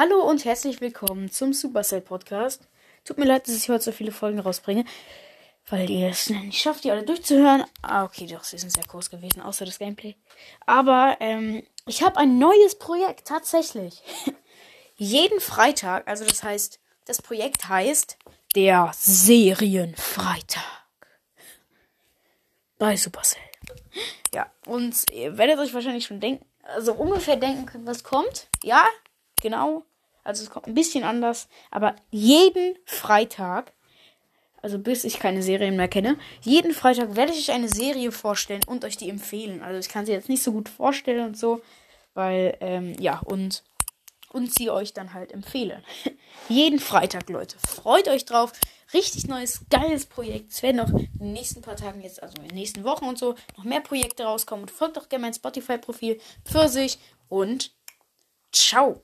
Hallo und herzlich willkommen zum Supercell Podcast. Tut mir leid, dass ich heute so viele Folgen rausbringe, weil ihr es nicht schafft, die alle durchzuhören. Ah, okay, doch, sie sind sehr kurz gewesen, außer das Gameplay. Aber ähm, ich habe ein neues Projekt, tatsächlich. Jeden Freitag, also das heißt, das Projekt heißt der Serienfreitag. Bei Supercell. Ja, und ihr werdet euch wahrscheinlich schon denken, also ungefähr denken können, was kommt. Ja, genau. Also es kommt ein bisschen anders. Aber jeden Freitag, also bis ich keine Serien mehr kenne, jeden Freitag werde ich euch eine Serie vorstellen und euch die empfehlen. Also ich kann sie jetzt nicht so gut vorstellen und so, weil, ähm, ja, und, und sie euch dann halt empfehlen. jeden Freitag, Leute. Freut euch drauf. Richtig neues, geiles Projekt. Es werden auch in den nächsten paar Tagen jetzt, also in den nächsten Wochen und so, noch mehr Projekte rauskommen. Und folgt doch gerne mein Spotify-Profil für sich und ciao.